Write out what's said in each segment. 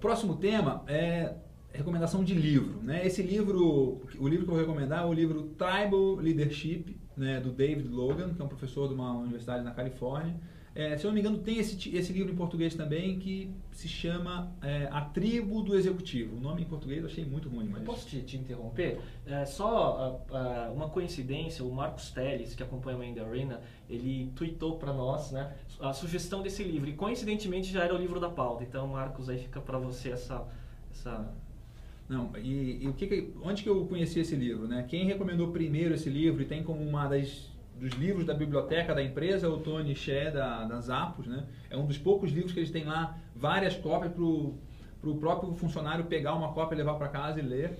próximo tema é recomendação de livro. Né? Esse livro, o livro que eu vou recomendar é o livro Tribal Leadership, né, do David Logan, que é um professor de uma universidade na Califórnia. É, se eu não me engano, tem esse, esse livro em português também que se chama é, A Tribo do Executivo. O nome em português eu achei muito ruim. Mas... Posso te, te interromper? É, só uma coincidência, o Marcos Teles, que acompanha o Mandy Arena, ele tweetou para nós né, a sugestão desse livro. E coincidentemente já era o livro da pauta. Então, Marcos, aí fica para você essa... essa... Não, e, e o que, que, onde que eu conheci esse livro? Né? Quem recomendou primeiro esse livro e tem como uma das dos livros da biblioteca da empresa, o Tony Shea da, da Zappos, né? É um dos poucos livros que eles têm lá várias cópias para o próprio funcionário pegar uma cópia, levar para casa e ler.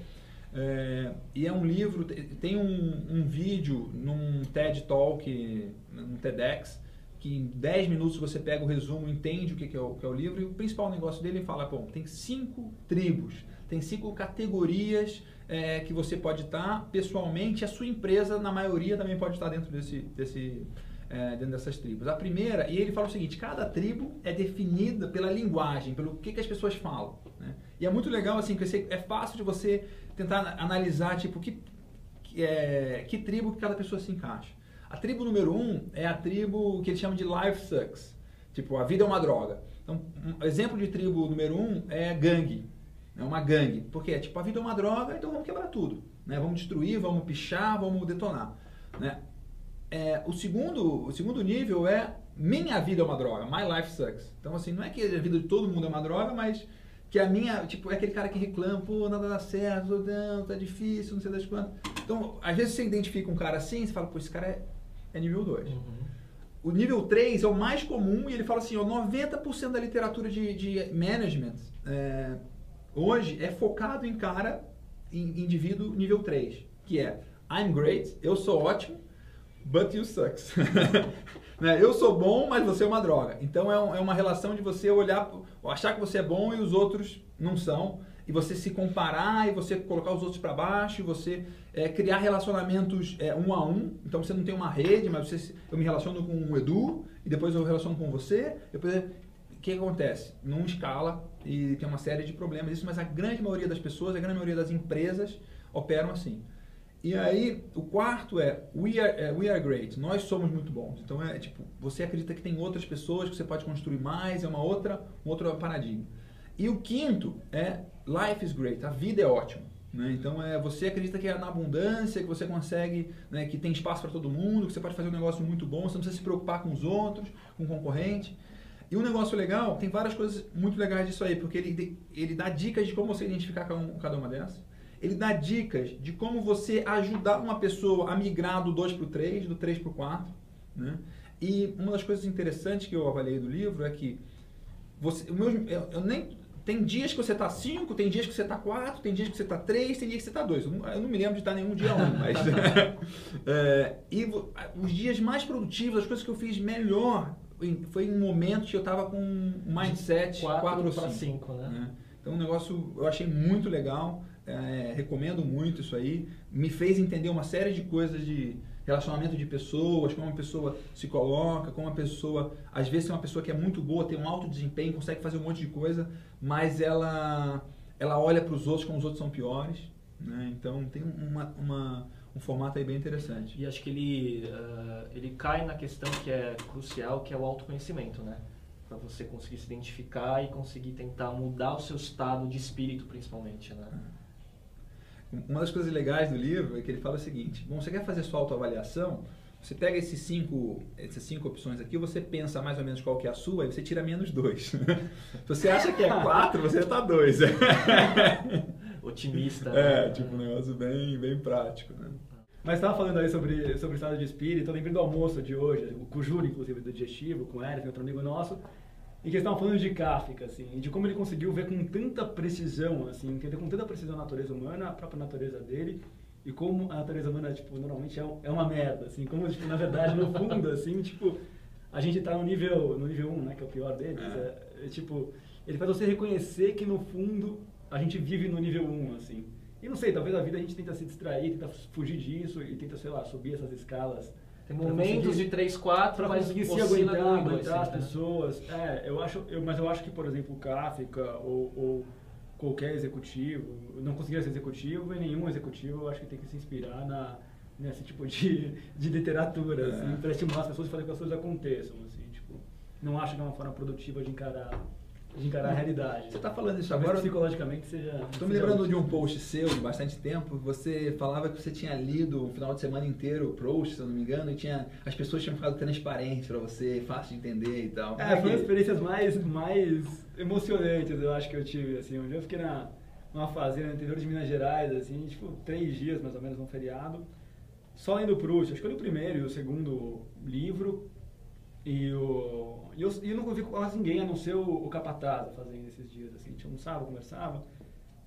É, e é um livro, tem um, um, vídeo num TED Talk, num TEDx, que em 10 minutos você pega o resumo, entende o que é o, que é o livro, e o principal negócio dele fala, bom, tem cinco tribos, tem cinco categorias é, que você pode estar pessoalmente, a sua empresa, na maioria, também pode estar dentro, desse, desse, é, dentro dessas tribos. A primeira, e ele fala o seguinte: cada tribo é definida pela linguagem, pelo que, que as pessoas falam. Né? E é muito legal, assim, que é fácil de você tentar analisar, tipo, que, que, é, que tribo que cada pessoa se encaixa. A tribo número um é a tribo que ele chama de life sucks. Tipo, a vida é uma droga. Então, um exemplo de tribo número um é gangue. É uma gangue. Porque, tipo, a vida é uma droga, então vamos quebrar tudo. Né? Vamos destruir, vamos pichar, vamos detonar. Né? É, o, segundo, o segundo nível é minha vida é uma droga, my life sucks. Então, assim, não é que a vida de todo mundo é uma droga, mas que a minha, tipo, é aquele cara que reclama, pô, nada dá certo, não, tá difícil, não sei das quantas. Então, às vezes você identifica um cara assim, você fala, pô, esse cara é, é nível 2. Uhum. O nível 3 é o mais comum e ele fala assim, ó, 90% da literatura de, de management é, hoje é focado em cara, em indivíduo nível 3, que é I'm great, eu sou ótimo, but you sucks. né? Eu sou bom, mas você é uma droga. Então é, um, é uma relação de você olhar, achar que você é bom e os outros não são, e você se comparar e você colocar os outros para baixo, e você é, criar relacionamentos é, um a um. Então você não tem uma rede, mas você, eu me relaciono com o Edu, e depois eu relaciono com você, depois o que acontece? Não escala e tem uma série de problemas isso, mas a grande maioria das pessoas, a grande maioria das empresas operam assim. E aí, o quarto é we are, é, we are great, nós somos muito bons. Então é tipo, você acredita que tem outras pessoas que você pode construir mais, é uma outra, um outro paradigma. E o quinto é life is great, a vida é ótima. Né? Então é você acredita que é na abundância, que você consegue, né, que tem espaço para todo mundo, que você pode fazer um negócio muito bom, você não precisa se preocupar com os outros, com o concorrente. E um negócio legal, tem várias coisas muito legais disso aí, porque ele, ele dá dicas de como você identificar cada uma dessas. Ele dá dicas de como você ajudar uma pessoa a migrar do 2 para o 3, do 3 para o 4. Né? E uma das coisas interessantes que eu avaliei do livro é que você, o meu, eu, eu nem, tem dias que você está 5, tem dias que você está 4, tem dias que você está 3, tem dias que você está 2. Eu, não me lembro de estar nenhum dia 1, um, mas. é, e os dias mais produtivos, as coisas que eu fiz melhor foi em momentos que eu estava com um mindset 4 para 5, né? né? Então, um negócio eu achei muito legal, é, recomendo muito isso aí. Me fez entender uma série de coisas de relacionamento de pessoas, como uma pessoa se coloca, como uma pessoa, às vezes é uma pessoa que é muito boa, tem um alto desempenho, consegue fazer um monte de coisa, mas ela ela olha para os outros como os outros são piores, né? Então tem uma, uma um formato aí bem interessante. E acho que ele, uh, ele cai na questão que é crucial, que é o autoconhecimento, né? Para você conseguir se identificar e conseguir tentar mudar o seu estado de espírito, principalmente, né? Uma das coisas legais do livro é que ele fala o seguinte: bom, você quer fazer sua autoavaliação? Você pega esses cinco, essas cinco opções aqui, você pensa mais ou menos qual que é a sua, e você tira menos dois. Se você acha que é quatro, você está dois. Otimista. É, né? tipo um negócio bem, bem prático, né? Mas estava falando aí sobre, sobre estado de espírito, eu lembrei do almoço de hoje, com o Júlio, inclusive, do digestivo, com o Eric, outro amigo nosso, em que eles estavam falando de Kafka, assim, e de como ele conseguiu ver com tanta precisão, assim, entender com tanta precisão a natureza humana, a própria natureza dele, e como a natureza humana, tipo, normalmente é, é uma merda, assim, como, tipo, na verdade, no fundo, assim, tipo, a gente está no nível, no nível 1, né, que é o pior deles, é. É, é, tipo, ele faz você reconhecer que, no fundo, a gente vive no nível 1, assim, e não sei, talvez a vida a gente tenta se distrair, tenta fugir disso e tenta, sei lá, subir essas escalas Tem momentos de 3, 4, para mas conseguir se aguentar, aguentar as sempre, né? pessoas. É, eu acho, eu, mas eu acho que, por exemplo, o Kafka ou, ou qualquer executivo, não conseguiria ser executivo e nenhum executivo eu acho que tem que se inspirar na, nesse tipo de, de literatura, É. assim, para estimular as pessoas e fazer com que as coisas aconteçam, assim, tipo, não acho que é uma forma produtiva de encarar, de encarar a realidade. Você está falando isso Talvez agora. psicologicamente seja... Estou me lembrando de um post seu de bastante tempo. Você falava que você tinha lido o final de semana inteiro o Proust, se eu não me engano, e tinha, as pessoas tinham ficado transparentes para você, fácil de entender e tal. Como É, foi uma que- das experiências mais, mais emocionantes, eu acho que eu tive, assim. Um dia eu fiquei na, numa fazenda no interior de Minas Gerais, assim, tipo, três dias mais ou menos, num feriado, só lendo Proust. Acho que eu li o primeiro e o segundo livro, e, o, e, eu, e eu não vi quase ninguém, a não ser o, o capataz fazendo esses dias, assim. A gente almoçava, conversava,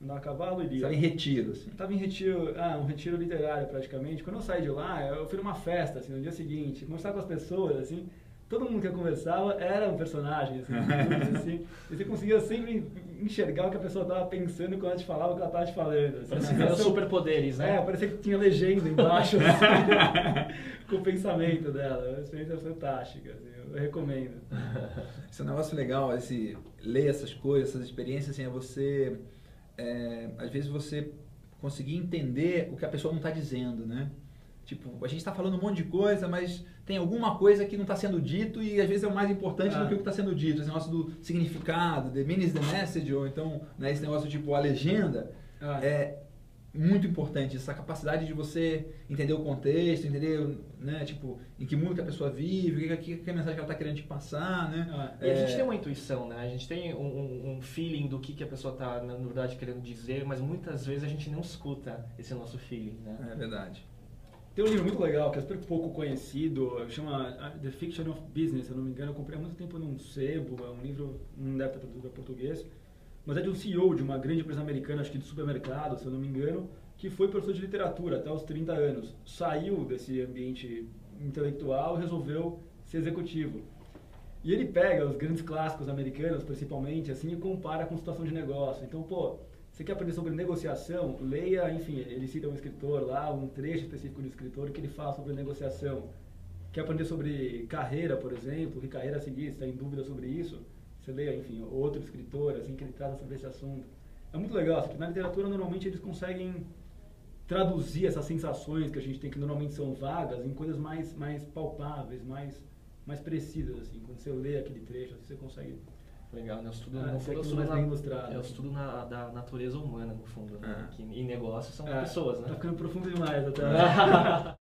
andava a cavalo e lia. estava em retiro, assim. Eu tava em retiro, ah, um retiro literário praticamente. Quando eu saí de lá, eu fui numa festa, assim, no dia seguinte, conversar com as pessoas, assim, todo mundo que eu conversava era um personagem, assim, assim e você conseguia sempre enxergar o que a pessoa tava pensando quando ela te falava o que ela tava te falando. Assim, Parece Uma que era sensação- superpoderes, né? É, parecia que tinha legenda embaixo, assim, com o pensamento dela. É uma experiência fantástica, assim, eu recomendo. Esse é um negócio legal, esse, ler essas coisas, essas experiências, assim, é você. é, às vezes você conseguir entender o que a pessoa não está dizendo, né? Tipo, a gente está falando um monte de coisa, mas tem alguma coisa que não está sendo dito e às vezes é o mais importante Ah. do que o que está sendo dito. Esse negócio do significado, the meaning is the message, ou então né, esse negócio tipo a legenda, Ah. é muito importante. Essa capacidade de você entender o contexto, entender né, tipo, em que mundo que a pessoa vive, o que, que, que a mensagem que ela está querendo te passar, né? Ah. E a gente É, tem uma intuição, né? A gente tem um, um- um feeling do que, que a pessoa está, na verdade, querendo dizer, mas muitas vezes a gente não escuta esse nosso feeling, né? É verdade. Tem um livro muito legal, que é super pouco conhecido, chama uh, The Fiction of Business, se eu não me engano. Eu comprei há muito tempo num sebo, é um livro, não deve estar traduzido português, mas é de um CEO de uma grande empresa americana, acho que de supermercado, se eu não me engano, que foi professor de literatura até os 30 anos. Saiu desse ambiente intelectual e resolveu ser executivo. E ele pega os grandes clássicos americanos, principalmente, assim, e compara com situação de negócio. Então, pô, você quer aprender sobre negociação? Leia, enfim, ele cita um escritor lá, um trecho específico do escritor que ele fala sobre negociação. Quer aprender sobre carreira, por exemplo, que carreira seguir, se está em dúvida sobre isso? Você leia, enfim, outro escritor, assim, que ele trata sobre esse assunto. É muito legal, assim, que na literatura, normalmente, eles conseguem traduzir essas sensações que a gente tem, que normalmente são vagas, em coisas mais, mais palpáveis, mais, mais precisas, assim. Quando você lê aquele trecho, assim, você consegue... Legal, né? Eu estudo, Ah, no esse fundo, eu estudo, na, bem ilustrado. eu estudo na, da natureza humana, no fundo, né? Ah. Que, e negócios são É, pessoas, né? Tá ficando profundo demais até.